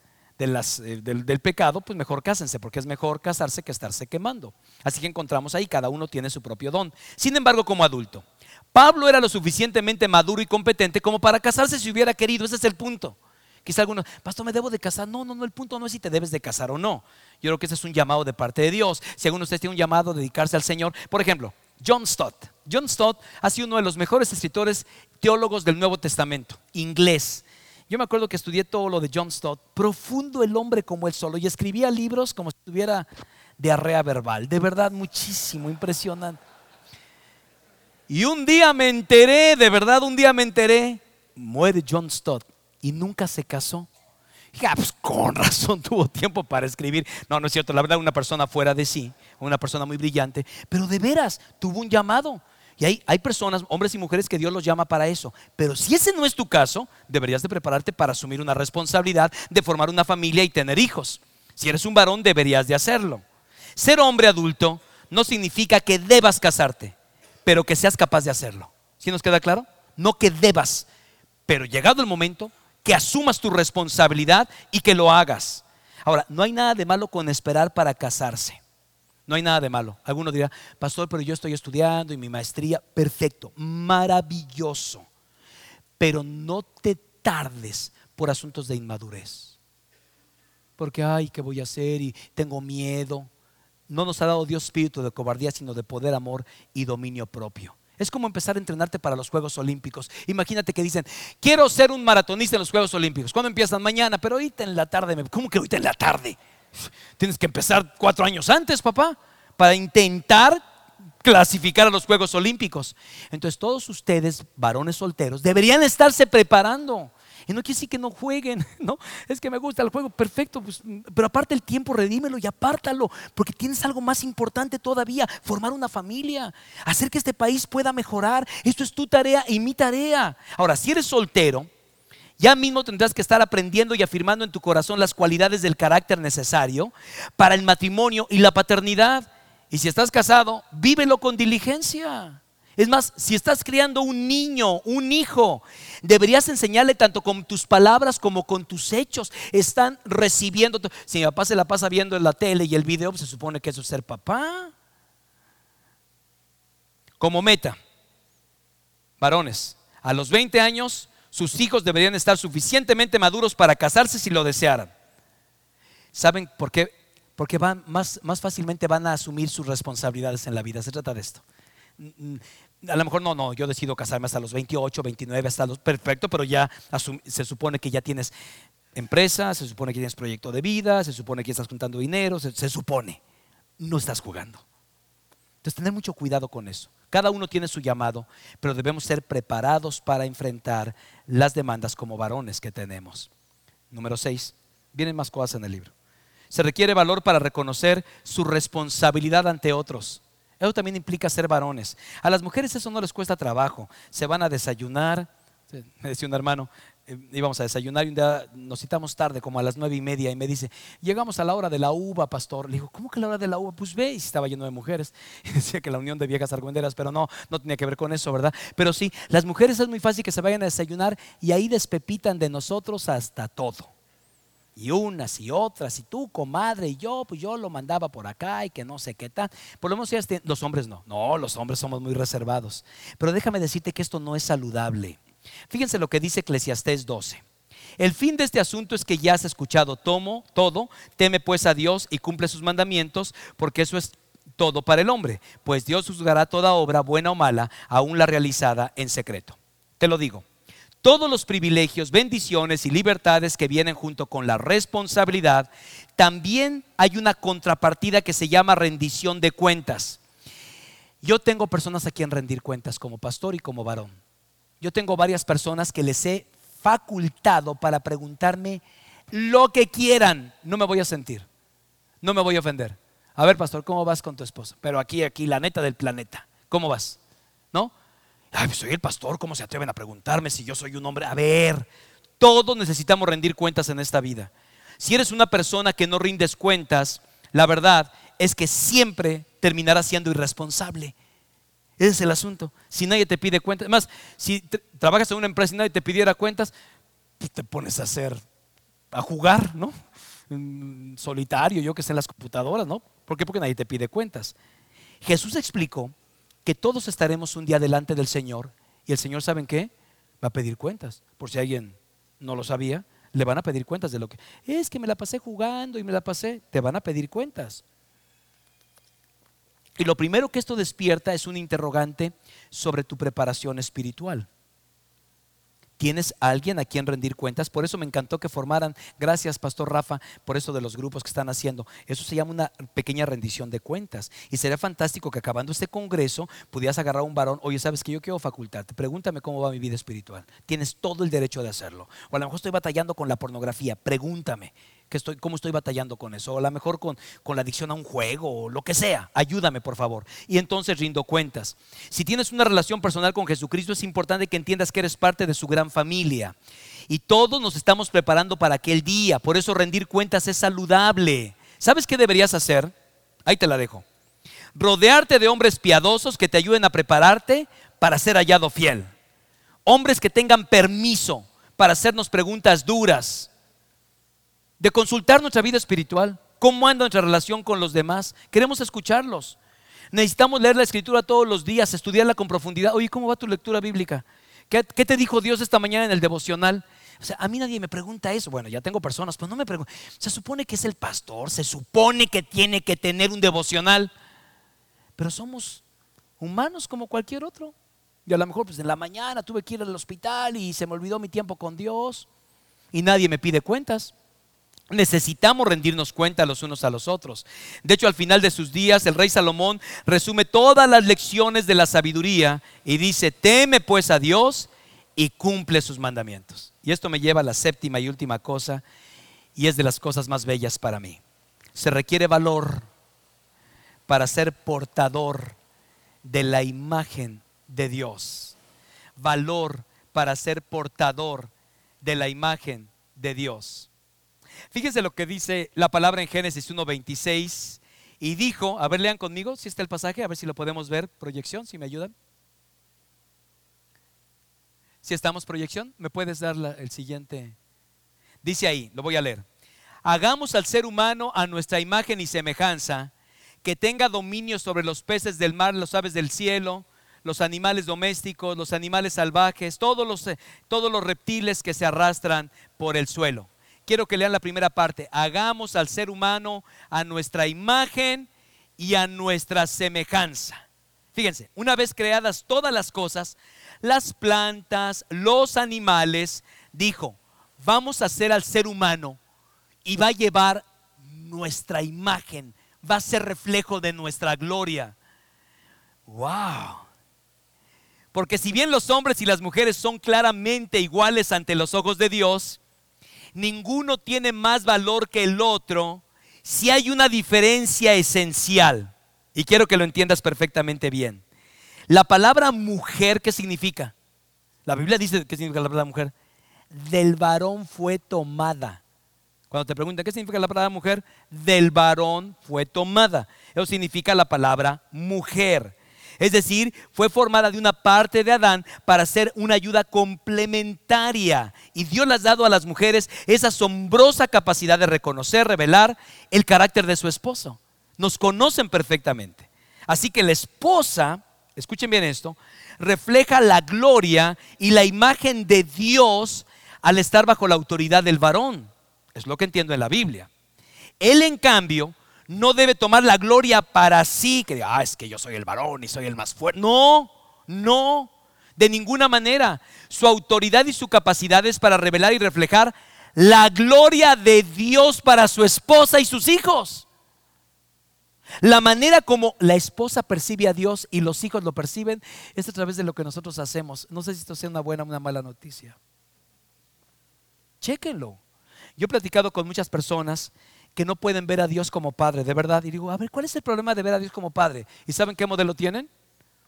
eh, del, pecado, pues mejor cásense, porque es mejor casarse que estarse quemando. Así que encontramos ahí, cada uno tiene su propio don. Sin embargo, como adulto, Pablo era lo suficientemente maduro y competente como para casarse si hubiera querido, ese es el punto. Quizá algunos, pastor, ¿me debo de casar? No, no, no, el punto no es si te debes de casar o no. Yo creo que ese es un llamado de parte de Dios. Si alguno de ustedes tiene un llamado a dedicarse al Señor, por ejemplo, John Stott. John Stott ha sido uno de los mejores escritores teólogos del Nuevo Testamento, inglés. Yo me acuerdo que estudié todo lo de John Stott, profundo el hombre como él solo, y escribía libros como si tuviera diarrea verbal, de verdad muchísimo, impresionante. Y un día me enteré, de verdad un día me enteré, muere John Stott y nunca se casó. Y ah, pues con razón tuvo tiempo para escribir. No, no es cierto, la verdad, una persona fuera de sí, una persona muy brillante, pero de veras tuvo un llamado. Y hay, hay personas, hombres y mujeres, que Dios los llama para eso. Pero si ese no es tu caso, deberías de prepararte para asumir una responsabilidad de formar una familia y tener hijos. Si eres un varón, deberías de hacerlo. Ser hombre adulto no significa que debas casarte, pero que seas capaz de hacerlo. ¿Sí nos queda claro? No que debas, pero llegado el momento, que asumas tu responsabilidad y que lo hagas. Ahora, no hay nada de malo con esperar para casarse. No hay nada de malo. Alguno dirá, pastor, pero yo estoy estudiando y mi maestría, perfecto, maravilloso. Pero no te tardes por asuntos de inmadurez. Porque, ay, ¿qué voy a hacer? Y tengo miedo. No nos ha dado Dios espíritu de cobardía, sino de poder, amor y dominio propio. Es como empezar a entrenarte para los Juegos Olímpicos. Imagínate que dicen, quiero ser un maratonista en los Juegos Olímpicos. ¿Cuándo empiezan? Mañana, pero ahorita en la tarde. ¿Cómo que ahorita en la tarde? Tienes que empezar cuatro años antes, papá, para intentar clasificar a los Juegos Olímpicos. Entonces todos ustedes, varones solteros, deberían estarse preparando. Y no quiere decir que no jueguen, ¿no? Es que me gusta el juego, perfecto, pues, pero aparte el tiempo, redímelo y apártalo, porque tienes algo más importante todavía, formar una familia, hacer que este país pueda mejorar. Esto es tu tarea y mi tarea. Ahora, si eres soltero, ya mismo tendrás que estar aprendiendo y afirmando en tu corazón las cualidades del carácter necesario para el matrimonio y la paternidad. Y si estás casado, vívelo con diligencia. Es más, si estás criando un niño, un hijo, deberías enseñarle tanto con tus palabras como con tus hechos. Están recibiendo. Si mi papá se la pasa viendo en la tele y el video, pues se supone que eso es ser papá. Como meta, varones, a los 20 años sus hijos deberían estar suficientemente maduros para casarse si lo desearan. ¿Saben por qué? Porque van más, más fácilmente van a asumir sus responsabilidades en la vida. Se trata de esto. Mm, a lo mejor no, no, yo decido casarme hasta los 28, 29, hasta los... Perfecto, pero ya se supone que ya tienes empresa, se supone que tienes proyecto de vida, se supone que estás juntando dinero, se supone. No estás jugando. Entonces, tener mucho cuidado con eso. Cada uno tiene su llamado, pero debemos ser preparados para enfrentar las demandas como varones que tenemos. Número 6. Vienen más cosas en el libro. Se requiere valor para reconocer su responsabilidad ante otros. Eso también implica ser varones. A las mujeres eso no les cuesta trabajo. Se van a desayunar. Me decía un hermano, íbamos a desayunar y un día nos citamos tarde, como a las nueve y media, y me dice, llegamos a la hora de la uva, pastor. Le digo, ¿cómo que la hora de la uva? Pues ve, y estaba lleno de mujeres. Y decía que la unión de viejas argüenderas, pero no, no tenía que ver con eso, ¿verdad? Pero sí, las mujeres es muy fácil que se vayan a desayunar y ahí despepitan de nosotros hasta todo. Y unas y otras, y tú, comadre, y yo, pues yo lo mandaba por acá y que no sé qué tal. Por lo menos los hombres no. No, los hombres somos muy reservados. Pero déjame decirte que esto no es saludable. Fíjense lo que dice Eclesiastés 12. El fin de este asunto es que ya has escuchado tomo, todo, teme pues a Dios y cumple sus mandamientos, porque eso es todo para el hombre, pues Dios juzgará toda obra, buena o mala, aún la realizada en secreto. Te lo digo, todos los privilegios, bendiciones y libertades que vienen junto con la responsabilidad, también hay una contrapartida que se llama rendición de cuentas. Yo tengo personas a quien rendir cuentas como pastor y como varón. Yo tengo varias personas que les he facultado para preguntarme lo que quieran. No me voy a sentir, no me voy a ofender. A ver, pastor, ¿cómo vas con tu esposa? Pero aquí, aquí, la neta del planeta. ¿Cómo vas? ¿No? Ay, pues soy el pastor, ¿cómo se atreven a preguntarme si yo soy un hombre? A ver, todos necesitamos rendir cuentas en esta vida. Si eres una persona que no rindes cuentas, la verdad es que siempre terminarás siendo irresponsable. Ese es el asunto. Si nadie te pide cuentas, además, si trabajas en una empresa y nadie te pidiera cuentas, pues te pones a hacer, a jugar, ¿no? solitario, yo que sé, en las computadoras, ¿no? ¿Por qué? Porque nadie te pide cuentas. Jesús explicó que todos estaremos un día delante del Señor y el Señor, ¿saben qué? Va a pedir cuentas. Por si alguien no lo sabía, le van a pedir cuentas de lo que es que me la pasé jugando y me la pasé. Te van a pedir cuentas. Y lo primero que esto despierta es un interrogante sobre tu preparación espiritual. ¿Tienes alguien a quien rendir cuentas? Por eso me encantó que formaran, gracias Pastor Rafa, por eso de los grupos que están haciendo. Eso se llama una pequeña rendición de cuentas. Y sería fantástico que acabando este congreso pudieras agarrar a un varón, oye, sabes que yo quiero facultarte, pregúntame cómo va mi vida espiritual. Tienes todo el derecho de hacerlo. O a lo mejor estoy batallando con la pornografía, pregúntame estoy, cómo estoy batallando con eso, o a lo mejor con, con la adicción a un juego, o lo que sea, ayúdame por favor. Y entonces rindo cuentas. Si tienes una relación personal con Jesucristo, es importante que entiendas que eres parte de su gran familia. Y todos nos estamos preparando para aquel día, por eso rendir cuentas es saludable. ¿Sabes qué deberías hacer? Ahí te la dejo. Rodearte de hombres piadosos que te ayuden a prepararte para ser hallado fiel. Hombres que tengan permiso para hacernos preguntas duras de consultar nuestra vida espiritual, cómo anda nuestra relación con los demás. Queremos escucharlos. Necesitamos leer la escritura todos los días, estudiarla con profundidad. Oye, ¿cómo va tu lectura bíblica? ¿Qué, te dijo Dios esta mañana en el devocional? O sea, a mí nadie me pregunta eso. Bueno, ya tengo personas, pero no me preguntan. Se supone que es el pastor, se supone que tiene que tener un devocional. Pero somos humanos como cualquier otro. Y a lo mejor pues en la mañana tuve que ir al hospital y se me olvidó mi tiempo con Dios y nadie me pide cuentas. Necesitamos rendirnos cuenta los unos a los otros. De hecho, al final de sus días, el rey Salomón resume todas las lecciones de la sabiduría y dice, teme pues a Dios y cumple sus mandamientos. Y esto me lleva a la séptima y última cosa, y es de las cosas más bellas para mí. Se requiere valor para ser portador de la imagen de Dios. Valor para ser portador de la imagen de Dios. Fíjense lo que dice la palabra en Génesis 1.26. Y dijo, a ver, lean conmigo, si está el pasaje, a ver si lo podemos ver, proyección, si me ayudan. Si estamos proyección, ¿me puedes dar el siguiente? Dice ahí, lo voy a leer. Hagamos al ser humano a nuestra imagen y semejanza, que tenga dominio sobre los peces del mar, los aves del cielo, los animales domésticos, los animales salvajes, todos los, eh, todos los reptiles que se arrastran por el suelo. Quiero que lean la primera parte. Hagamos al ser humano a nuestra imagen y a nuestra semejanza. Fíjense, una vez creadas todas las cosas, las plantas, los animales, dijo, vamos a hacer al ser humano y va a llevar nuestra imagen, va a ser reflejo de nuestra gloria. ¡Wow! Porque si bien los hombres y las mujeres son claramente iguales ante los ojos de Dios, ninguno tiene más valor que el otro si hay una diferencia esencial. Y quiero que lo entiendas perfectamente bien. La palabra mujer, ¿qué significa? La Biblia dice qué significa la palabra mujer. Del varón fue tomada. Cuando te preguntan qué significa la palabra mujer, del varón fue tomada. Eso significa la palabra mujer. Es decir, fue formada de una parte de Adán para ser una ayuda complementaria. Y Dios le ha dado a las mujeres esa asombrosa capacidad de reconocer, revelar el carácter de su esposo. Nos conocen perfectamente. Así que la esposa, escuchen bien esto, refleja la gloria y la imagen de Dios al estar bajo la autoridad del varón. Es lo que entiendo en la Biblia. Él, en cambio, no debe tomar la gloria para sí, que diga, ah, es que yo soy el varón y soy el más fuerte. No, no, de ninguna manera. Su autoridad y su capacidad es para revelar y reflejar la gloria de Dios para su esposa y sus hijos. La manera como la esposa percibe a Dios y los hijos lo perciben es a través de lo que nosotros hacemos. No sé si esto sea una buena o una mala noticia. Chéquenlo. Yo he platicado con muchas personas que no pueden ver a Dios como Padre, de verdad. Y digo, a ver, ¿cuál es el problema de ver a Dios como Padre? ¿Y saben qué modelo tienen?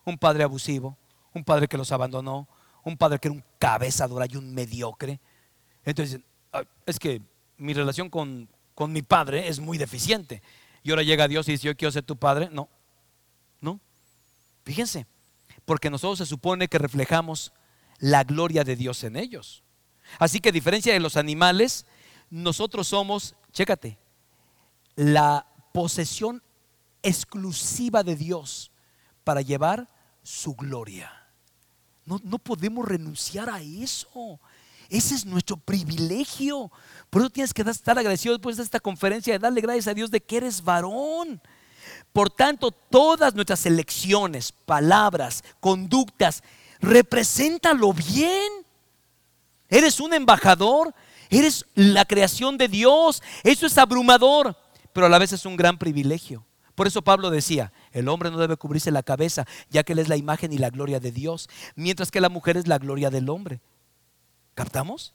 Un padre abusivo, un padre que los abandonó, un padre que era un cabeza dura y un mediocre. Entonces, es que mi relación con, con mi padre es muy deficiente. Y ahora llega Dios y dice, yo quiero ser tu padre. No, no. Fíjense, porque nosotros se supone que reflejamos la gloria de Dios en ellos. Así que a diferencia de los animales, nosotros somos, chécate, la posesión exclusiva de Dios para llevar su gloria. No, podemos renunciar a eso. Ese es nuestro privilegio. Por eso tienes que estar agradecido después de esta conferencia de darle gracias a Dios de que eres varón. Por tanto, todas nuestras elecciones, palabras, conductas, represéntalo bien. Eres un embajador, eres la creación de Dios. Eso es abrumador pero a la vez es un gran privilegio. Por eso Pablo decía, el hombre no debe cubrirse la cabeza, ya que él es la imagen y la gloria de Dios, mientras que la mujer es la gloria del hombre. ¿Captamos?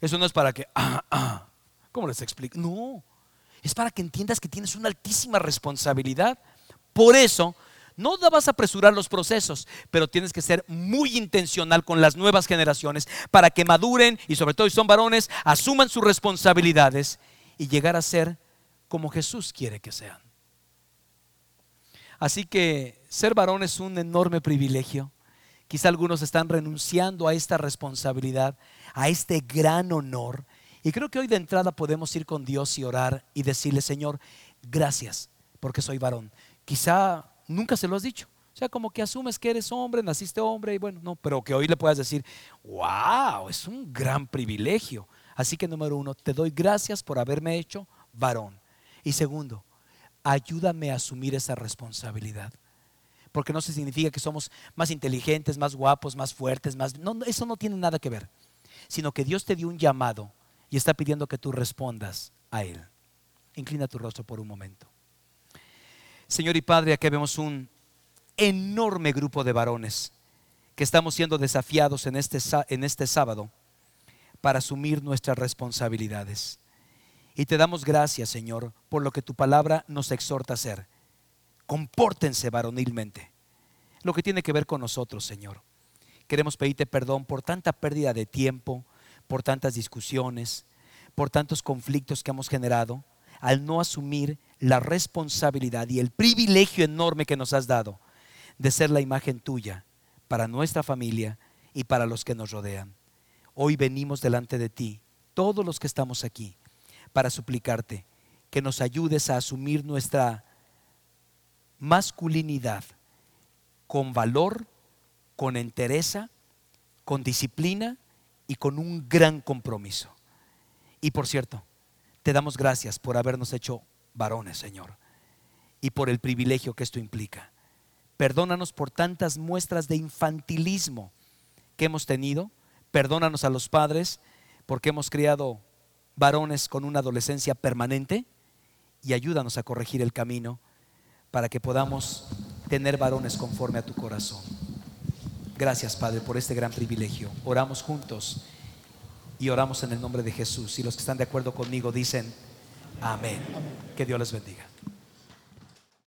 Eso no es para que, ah, ah, ¿cómo les explico? No, es para que entiendas que tienes una altísima responsabilidad. Por eso, no vas a apresurar los procesos, pero tienes que ser muy intencional con las nuevas generaciones para que maduren y sobre todo si son varones, asuman sus responsabilidades y llegar a ser como Jesús quiere que sean. Así que ser varón es un enorme privilegio. Quizá algunos están renunciando a esta responsabilidad, a este gran honor. Y creo que hoy de entrada podemos ir con Dios y orar y decirle, Señor, gracias porque soy varón. Quizá nunca se lo has dicho. O sea, como que asumes que eres hombre, naciste hombre y bueno, no, pero que hoy le puedas decir, wow, es un gran privilegio. Así que número uno, te doy gracias por haberme hecho varón. Y segundo, ayúdame a asumir esa responsabilidad. Porque no se significa que somos más inteligentes, más guapos, más fuertes, más... Eso no tiene nada que ver. Sino que Dios te dio un llamado y está pidiendo que tú respondas a Él. Inclina tu rostro por un momento. Señor y Padre, aquí vemos un enorme grupo de varones que estamos siendo desafiados en este, en este sábado para asumir nuestras responsabilidades. Y te damos gracias, Señor, por lo que tu palabra nos exhorta a hacer. Compórtense varonilmente. Lo que tiene que ver con nosotros, Señor. Queremos pedirte perdón por tanta pérdida de tiempo, por tantas discusiones, por tantos conflictos que hemos generado, al no asumir la responsabilidad y el privilegio enorme que nos has dado de ser la imagen tuya para nuestra familia y para los que nos rodean. Hoy venimos delante de ti, todos los que estamos aquí, para suplicarte que nos ayudes a asumir nuestra masculinidad con valor, con entereza, con disciplina y con un gran compromiso. Y por cierto, te damos gracias por habernos hecho varones, Señor, y por el privilegio que esto implica. Perdónanos por tantas muestras de infantilismo que hemos tenido. Perdónanos a los padres porque hemos criado varones con una adolescencia permanente y ayúdanos a corregir el camino para que podamos tener varones conforme a tu corazón. Gracias, Padre, por este gran privilegio. Oramos juntos y oramos en el nombre de Jesús. Y los que están de acuerdo conmigo dicen, amén. Que Dios les bendiga.